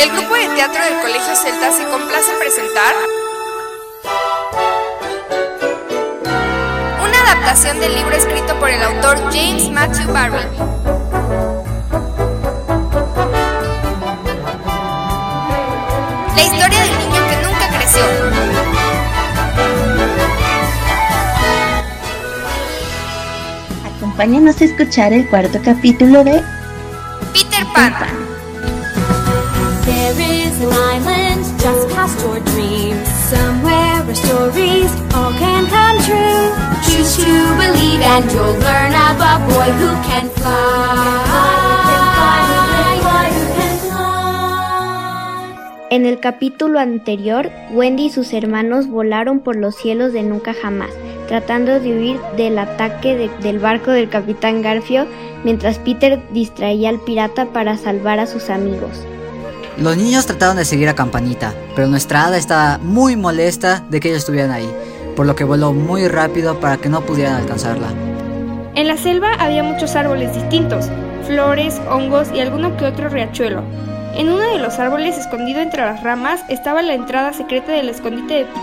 El grupo de teatro del Colegio Celta se complace en presentar una adaptación del libro escrito por el autor James Matthew Barry. La historia del niño que nunca creció. Acompáñanos a escuchar el cuarto capítulo de Peter Pan. There is an island just past your dreams. Somewhere where stories all can come true. En el capítulo anterior, Wendy y sus hermanos volaron por los cielos de nunca jamás, tratando de huir del ataque de- del barco del capitán Garfio, mientras Peter distraía al pirata para salvar a sus amigos. Los niños trataron de seguir a Campanita, pero nuestra hada estaba muy molesta de que ellos estuvieran ahí, por lo que voló muy rápido para que no pudieran alcanzarla. En la selva había muchos árboles distintos, flores, hongos y alguno que otro riachuelo. En uno de los árboles, escondido entre las ramas, estaba la entrada secreta del escondite de